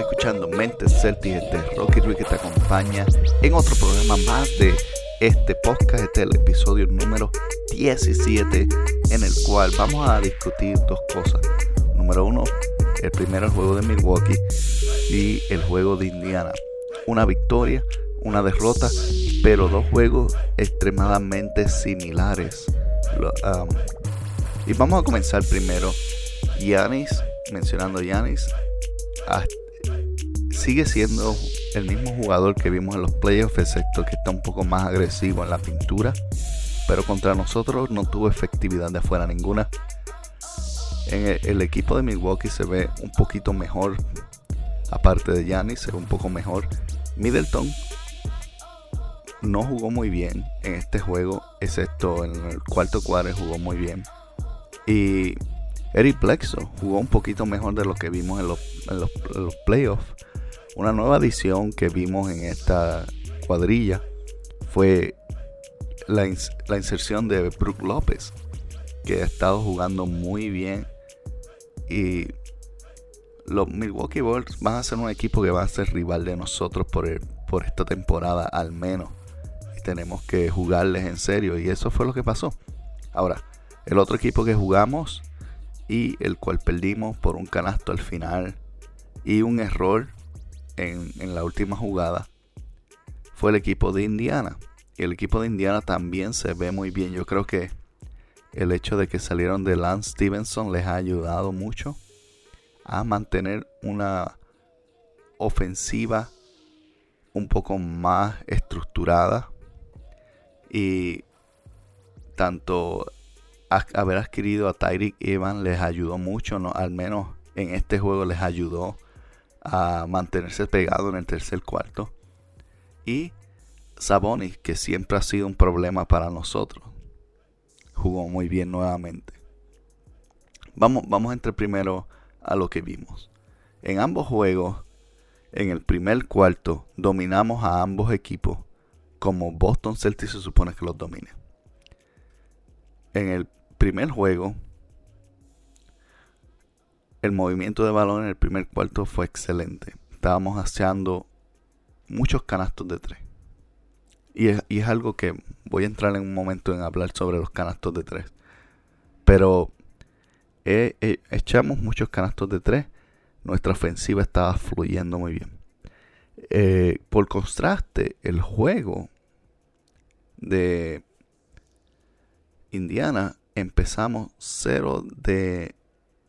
Escuchando Mentes Celtics de Rocky Ruiz que te acompaña en otro programa más de este podcast. Este es el episodio número 17 en el cual vamos a discutir dos cosas. Número uno, el primero el juego de Milwaukee y el juego de Indiana. Una victoria, una derrota, pero dos juegos extremadamente similares. Um, y vamos a comenzar primero. Yanis, mencionando Yanis, sigue siendo el mismo jugador que vimos en los playoffs, excepto que está un poco más agresivo en la pintura. Pero contra nosotros no tuvo efectividad de afuera ninguna. En el, equipo de Milwaukee se ve un poquito mejor. Aparte de Giannis, se ve un poco mejor. Middleton no jugó muy bien en este juego, excepto en el cuarto cuadro jugó muy bien. Y Eric Plexo jugó un poquito mejor de lo que vimos en los, en los playoffs. Una nueva adición que vimos en esta cuadrilla fue la, inserción de Brook López, que ha estado jugando muy bien. Y los Milwaukee Bucks van a ser un equipo que va a ser rival de nosotros por, por esta temporada al menos. Y tenemos que jugarles en serio. Y eso fue lo que pasó. Ahora, el otro equipo que jugamos y el cual perdimos por un canasto al final y un error en, la última jugada fue el equipo de Indiana. Y el equipo de Indiana también se ve muy bien. Yo creo que el hecho de que salieron de Lance Stevenson les ha ayudado mucho a mantener una ofensiva un poco más estructurada y tanto haber adquirido a Tyreek Evans les ayudó mucho, ¿no? al menos en este juego les ayudó a mantenerse pegado en el tercer cuarto. Y Sabonis, que siempre ha sido un problema para nosotros, jugó muy bien nuevamente. Vamos, vamos a entrar primero a lo que vimos. En ambos juegos, en el primer cuarto, dominamos a ambos equipos como Boston Celtics se supone que los domine. En el primer juego, el movimiento de balón en el primer cuarto fue excelente. Estábamos haciendo muchos canastos de tres. Y es, algo que voy a entrar en un momento en hablar sobre los canastos de tres. Pero echamos muchos canastos de tres. Nuestra ofensiva estaba fluyendo muy bien. Eh, por contraste, el juego de Indiana empezamos 0 de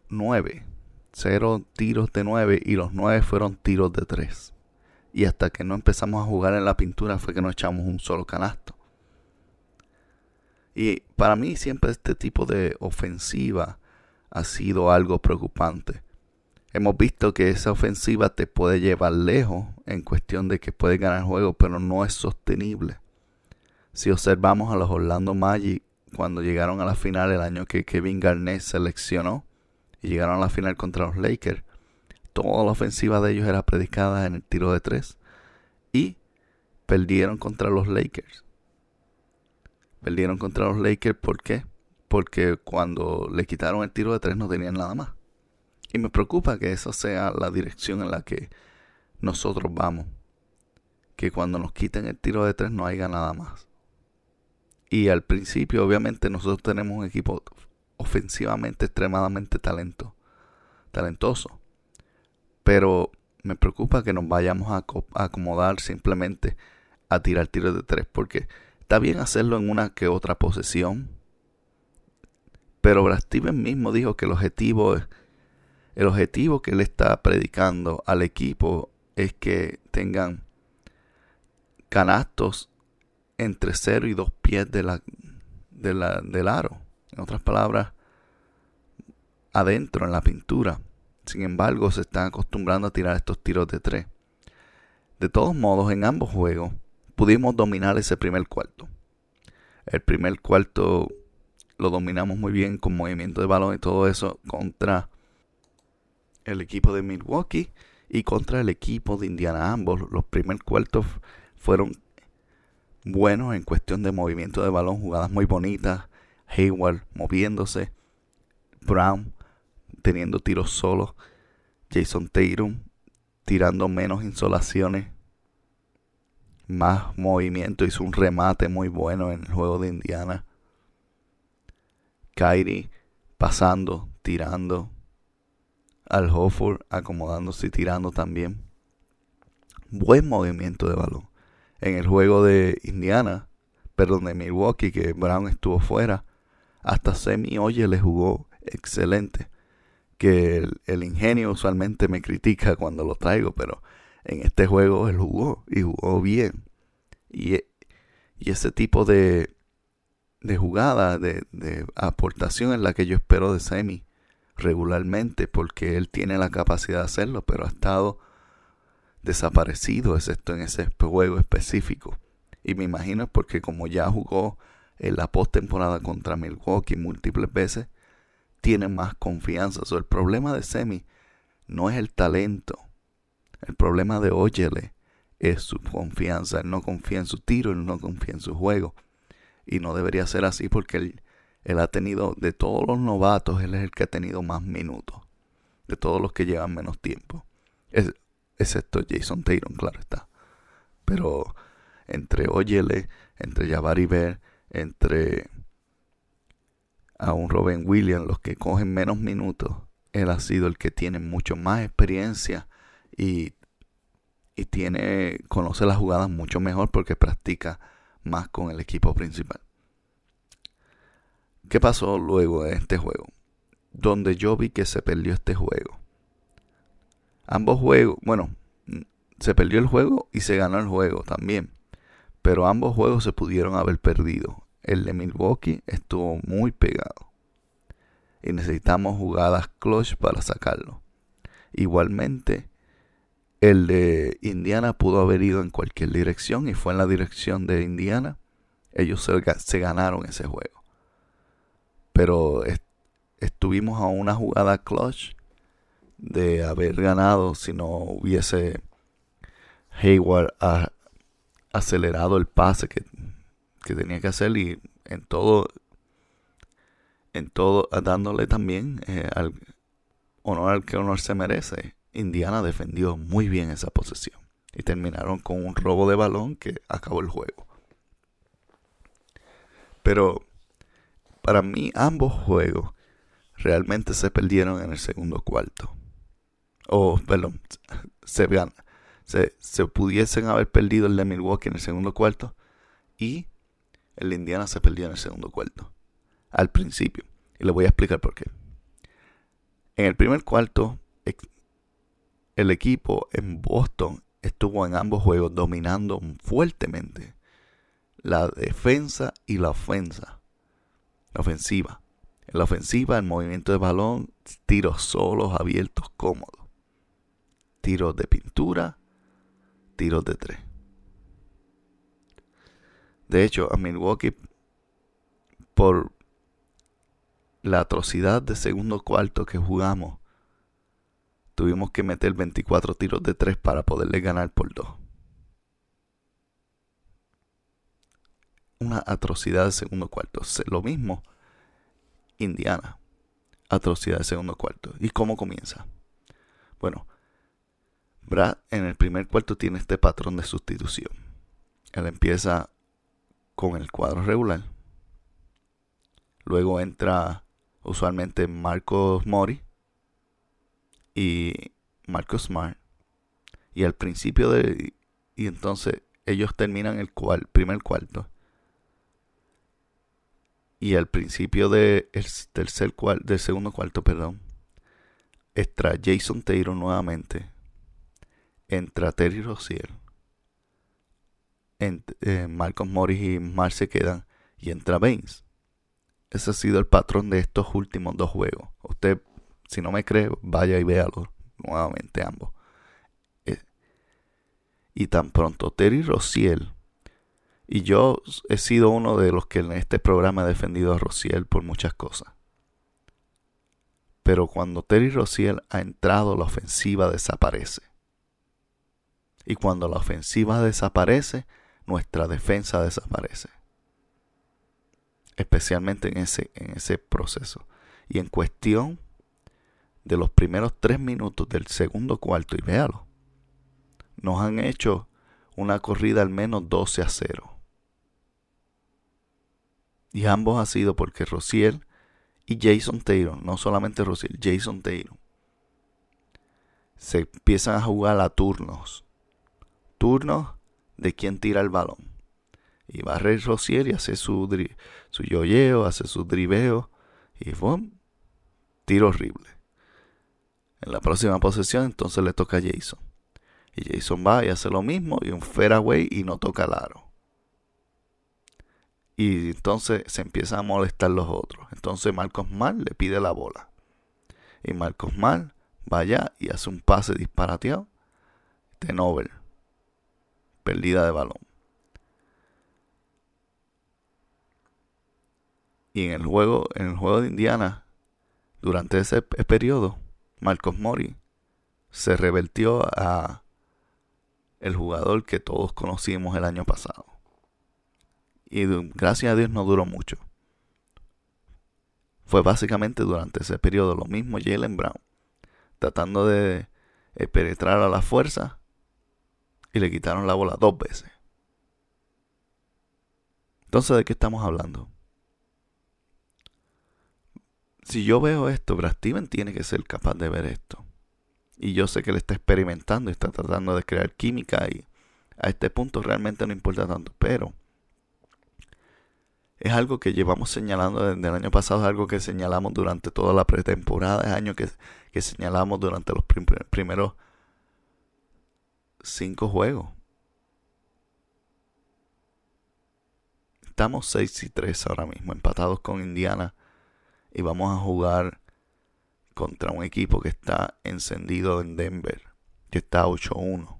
9 cero tiros de 9 y los 9 fueron tiros de 3. Y hasta que no empezamos a jugar en la pintura fue que no echamos un solo canasto. Y para mí siempre este tipo de ofensiva ha sido algo preocupante. Hemos visto que esa ofensiva te puede llevar lejos en cuestión de que puedes ganar el juego, pero no es sostenible. Si observamos a los Orlando Magic cuando llegaron a la final el año que Kevin Garnett seleccionó, y llegaron a la final contra los Lakers. Toda la ofensiva de ellos era predicada en el tiro de tres y perdieron contra los Lakers. Perdieron contra los Lakers, ¿por qué? Porque cuando le quitaron el tiro de tres no tenían nada más. Y me preocupa que esa sea la dirección en la que nosotros vamos. Que cuando nos quiten el tiro de tres no haya nada más. Y al principio, obviamente, nosotros tenemos un equipo ofensivamente extremadamente talento, talentoso. Pero me preocupa que nos vayamos a, acomodar simplemente a tirar tiros de tres, porque está bien hacerlo en una que otra posesión. Pero Brad Steven mismo dijo que el objetivo, el objetivo que él está predicando al equipo es que tengan canastos entre 0 y 2 pies de la, de la, del aro En otras palabras, adentro en la pintura. Sin embargo, se están acostumbrando a tirar estos tiros de tres. De todos modos, en ambos juegos pudimos dominar ese primer cuarto. El primer cuarto lo dominamos muy bien con movimiento de balón y todo eso contra el equipo de Milwaukee y contra el equipo de Indiana. Ambos los primeros cuartos fueron buenos en cuestión de movimiento de balón, jugadas muy bonitas. Hayward moviéndose, Brown teniendo tiros solos, Jason Tatum tirando menos insolaciones, más movimiento, hizo un remate muy bueno en el juego de Indiana. Kyrie pasando, tirando. Al Hofford acomodándose y tirando también. Buen movimiento de balón. En el juego de Indiana, perdón, de Milwaukee, que Brown estuvo fuera, hasta Semi Oye le jugó excelente. Que el, ingenio usualmente me critica cuando lo traigo, pero en este juego él jugó y jugó bien. Y, y ese tipo de, de jugada, de, de, aportación es la que yo espero de Semi regularmente, porque él tiene la capacidad de hacerlo, pero ha estado desaparecido, excepto en ese juego específico. Y me imagino es porque como ya jugó en la postemporada contra Milwaukee múltiples veces, tiene más confianza. el problema de Semi no es el talento. El problema de Oyele es su confianza. Él no confía en su tiro, él no confía en su juego. Y no debería ser así porque él, él ha tenido, de todos los novatos, él es el que ha tenido más minutos. De todos los que llevan menos tiempo. Es, excepto Jason Tatum, claro está. Pero entre Oyele, entre Jabari Ver, entre a un Robin Williams, los que cogen menos minutos, él ha sido el que tiene mucho más experiencia y, y tiene, conoce las jugadas mucho mejor porque practica más con el equipo principal. ¿Qué pasó luego de este juego? Donde yo vi que se perdió este juego. Ambos juegos, bueno, se perdió el juego y se ganó el juego también. Pero ambos juegos se pudieron haber perdido. El de Milwaukee estuvo muy pegado. Y necesitamos jugadas clutch para sacarlo. Igualmente, el de Indiana pudo haber ido en cualquier dirección y fue en la dirección de Indiana. Ellos se, ganaron ese juego. Pero estuvimos a una jugada clutch de haber ganado si no hubiese Hayward acelerado el pase que, tenía que hacer y en todo en todo dándole también eh, honor al que honor se merece Indiana defendió muy bien esa posesión y terminaron con un robo de balón que acabó el juego. Pero para mí ambos juegos realmente se perdieron en el segundo cuarto. O, perdón, se, se, se pudiesen haber perdido el de Milwaukee en el segundo cuarto y el Indiana se perdió en el segundo cuarto. Al principio. Y le voy a explicar por qué. En el primer cuarto el equipo en Boston estuvo en ambos juegos dominando fuertemente la defensa y la ofensa. La ofensiva. En la ofensiva, el movimiento de balón, tiros solos, abiertos, cómodos. Tiros de pintura, tiros de tres. De hecho, a Milwaukee, por la atrocidad de segundo cuarto que jugamos, tuvimos que meter 24 tiros de 3 para poderle ganar por 2. Una atrocidad de segundo cuarto. Lo mismo, Indiana. Atrocidad de segundo cuarto. ¿Y cómo comienza? Bueno, Brad en el primer cuarto tiene este patrón de sustitución. Él empieza con el cuadro regular. Luego entra usualmente Marcos Mori y Marcus Smart. Y al principio de... Y entonces ellos terminan el cual, primer cuarto. Y al principio de el tercer cuarto, del segundo cuarto, perdón, entra Jason Taylor nuevamente. Entra Terry Rozier. Eh, Marcos Morris y Mar se quedan. Y entra Baines. ese ha sido el patrón de estos últimos dos juegos. Usted, si no me cree, vaya y véalo nuevamente ambos. Eh, y tan pronto Terry Rociel, y yo he sido uno de los que en este programa he defendido a Rociel por muchas cosas. Pero cuando Terry Rociel ha entrado, la ofensiva desaparece. Y cuando la ofensiva desaparece, nuestra defensa desaparece. Especialmente en ese, en ese proceso. Y en cuestión de los primeros tres minutos del segundo cuarto, y véalo, nos han hecho una corrida al menos 12 a 0. Y ambos ha sido porque Rociel y Jason Taylor, no solamente Rociel, Jason Taylor, se empiezan a jugar a turnos. Turnos de quien tira el balón. Y va a Rociel y hace su, su yoyeo, hace su driveo. Y ¡bum! Tiro horrible. En la próxima posesión entonces le toca a Jason. Y Jason va y hace lo mismo y un fairway y no toca el aro. Y entonces se empiezan a molestar los otros. Entonces Marcos Mal le pide la bola. Y Marcos Mal va allá y hace un pase disparateado de Nobel. Perdida de balón. Y en el juego, en el juego de Indiana, durante ese periodo, Marcos Mori se revertió a el jugador que todos conocimos el año pasado. Y gracias a Dios no duró mucho. Fue básicamente durante ese periodo lo mismo Jalen Brown, tratando de eh, penetrar a la fuerza y le quitaron la bola dos veces. Entonces, ¿de qué estamos hablando? si yo veo esto, Brad Steven tiene que ser capaz de ver esto. Y yo sé que él está experimentando y está tratando de crear química y a este punto realmente no importa tanto. Pero es algo que llevamos señalando desde el año pasado, es algo que señalamos durante toda la pretemporada, es algo que, que señalamos durante los primeros cinco juegos. Estamos 6 y 3 ahora mismo, empatados con Indiana y vamos a jugar contra un equipo que está encendido en Denver, que está 8-1.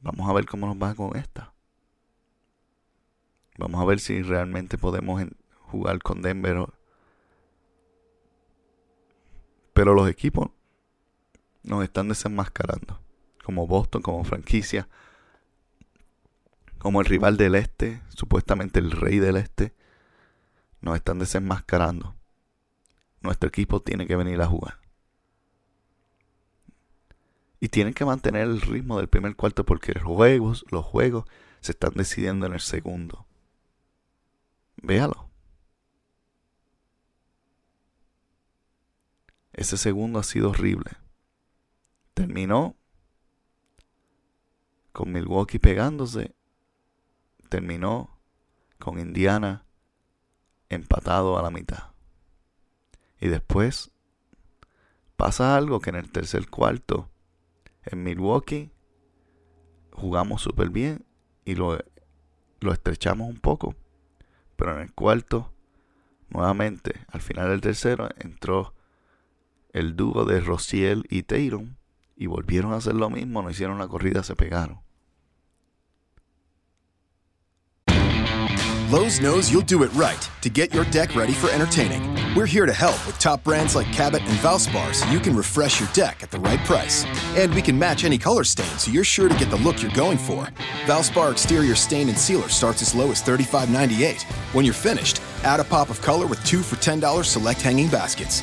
Vamos a ver cómo nos va con esta. Vamos a ver si realmente podemos jugar con Denver. Pero los equipos nos están desenmascarando. Como Boston, como franquicia. Como el rival del este, supuestamente el rey del este nos están desenmascarando. Nuestro equipo tiene que venir a jugar. Y tienen que mantener el ritmo del primer cuarto porque los juegos, los juegos se están decidiendo en el segundo. Véalo. Ese segundo ha sido horrible. Terminó con Milwaukee pegándose. Terminó con Indiana empatado a la mitad. Y después pasa algo que en el tercer cuarto en Milwaukee jugamos súper bien y lo, lo estrechamos un poco. Pero en el cuarto, nuevamente, al final del tercero, entró el dúo de Rociel y Tayron y volvieron a hacer lo mismo, no hicieron la corrida, se pegaron. Lowe's knows you'll do it right to get your deck ready for entertaining. We're here to help with top brands like Cabot and Valspar so you can refresh your deck at the right price. And we can match any color stain so you're sure to get the look you're going for. Valspar exterior stain and sealer starts as low as $35.98. When you're finished, add a pop of color with two for $10 select hanging baskets.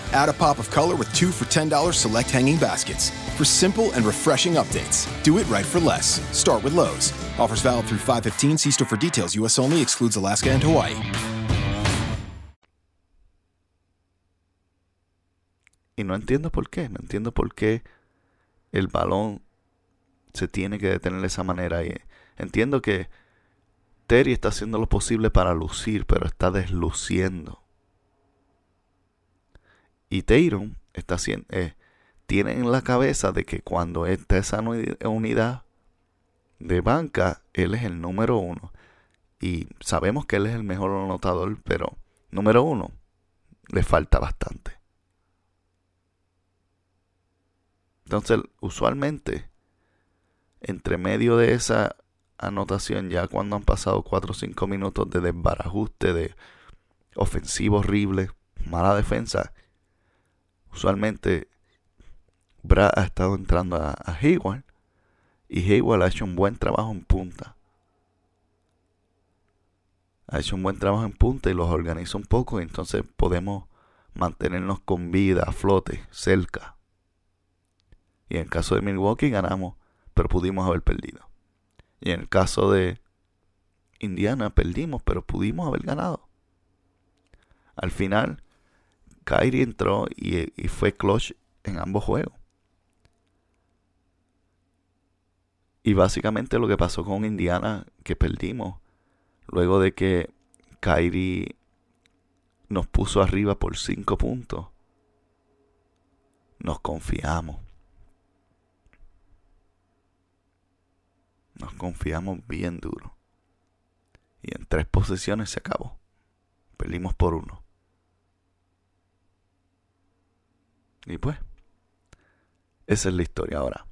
add a pop of color with two for $10 select hanging baskets. For simple and refreshing updates, do it right for less. Start with Lowe's. Offers valid through 515. See store for details. U.S. only. Excludes Alaska and Hawaii. Y no entiendo por qué, no entiendo por qué el balón se tiene que detener de esa manera. Y entiendo que Terry está haciendo lo posible para lucir, pero está desluciendo. Y Tayron está eh, tiene en la cabeza de que cuando está esa unidad de banca, él es el número uno. Y sabemos que él es el mejor anotador, pero número uno, le falta bastante. Entonces, usualmente, entre medio de esa anotación, ya cuando han pasado 4 o 5 minutos de desbarajuste, de ofensivo horrible, mala defensa, usualmente Brad ha estado entrando a, Hayward y Hayward ha hecho un buen trabajo en punta. Ha hecho un buen trabajo en punta y los organiza un poco y entonces podemos mantenernos con vida, a flote, cerca. Y en el caso de Milwaukee ganamos, pero pudimos haber perdido. Y en el caso de Indiana perdimos, pero pudimos haber ganado. Al final, Kyrie entró y, fue clutch en ambos juegos. Y básicamente lo que pasó con Indiana, que perdimos, luego de que Kyrie nos puso arriba por 5 puntos, nos confiamos. Nos confiamos bien duro. Y en tres posesiones se acabó. Perdimos por uno. Y pues, esa es la historia ahora.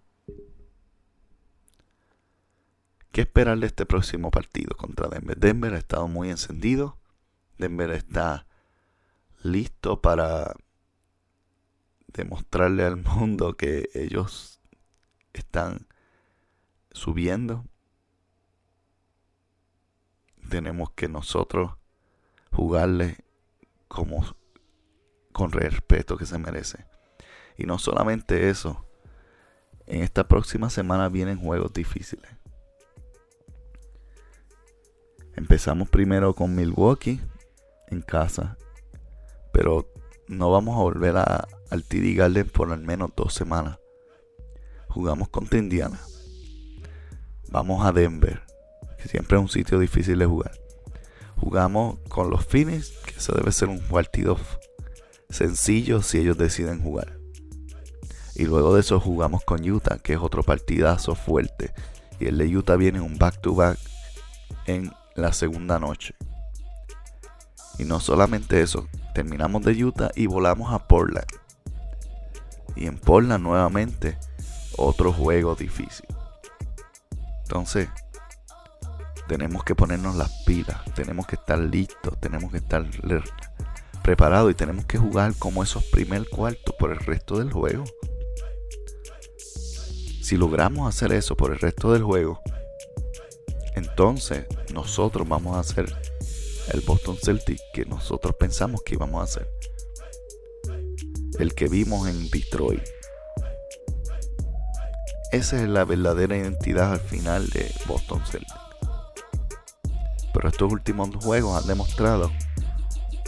¿Qué esperar de este próximo partido contra Denver? Denver ha estado muy encendido. Denver está listo para demostrarle al mundo que ellos están subiendo. Tenemos que nosotros jugarle como con respeto que se merece. Y no solamente eso. En esta próxima semana vienen juegos difíciles. Empezamos primero con Milwaukee en casa, pero no vamos a volver a, al TD Garden por al menos dos semanas. Jugamos contra Indiana. Vamos a Denver, que siempre es un sitio difícil de jugar. Jugamos con los Phoenix, que eso debe ser un partido sencillo si ellos deciden jugar. Y luego de eso jugamos con Utah, que es otro partidazo fuerte. Y el de Utah viene un back-to-back -back en la segunda noche. Y no solamente eso, terminamos de Utah y volamos a Portland. Y en Portland nuevamente otro juego difícil. Entonces, tenemos que ponernos las pilas, tenemos que estar listos, tenemos que estar preparados y tenemos que jugar como esos primer cuartos por el resto del juego. Si logramos hacer eso por el resto del juego, entonces nosotros vamos a hacer el Boston Celtic que nosotros pensamos que íbamos a hacer. El que vimos en Detroit. Esa es la verdadera identidad al final de Boston Celtic. Pero estos últimos juegos han demostrado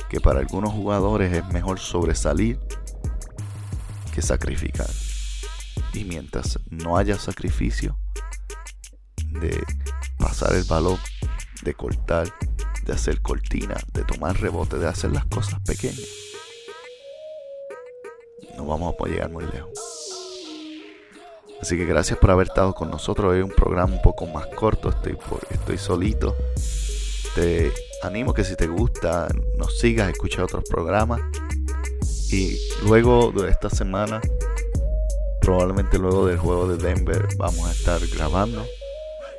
que para algunos jugadores es mejor sobresalir que sacrificar. Y mientras no haya sacrificio de pasar el balón, de cortar, de hacer cortina, de tomar rebote, de hacer las cosas pequeñas, no vamos a poder llegar muy lejos. Así que gracias por haber estado con nosotros. Hoy es un programa un poco más corto, estoy, estoy solito. Te animo que si te gusta nos sigas, escucha otros programas. Y luego de esta semana, probablemente luego del juego de Denver, vamos a estar grabando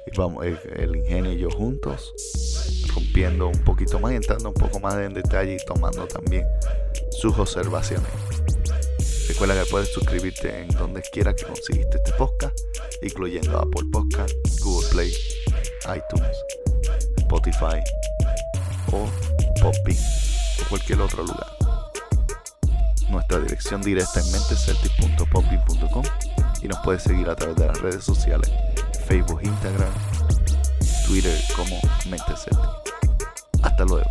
y vamos, el, ingenio y yo juntos, rompiendo un poquito más, entrando un poco más en detalle y tomando también sus observaciones. Recuerda que puedes suscribirte en donde quiera que conseguiste este podcast, incluyendo Apple Podcast, Google Play, iTunes, Spotify o Poppy o cualquier otro lugar. Nuestra dirección directa es menteceltic.popping.com y nos puedes seguir a través de las redes sociales Facebook, Instagram, Twitter como Mente Hasta luego.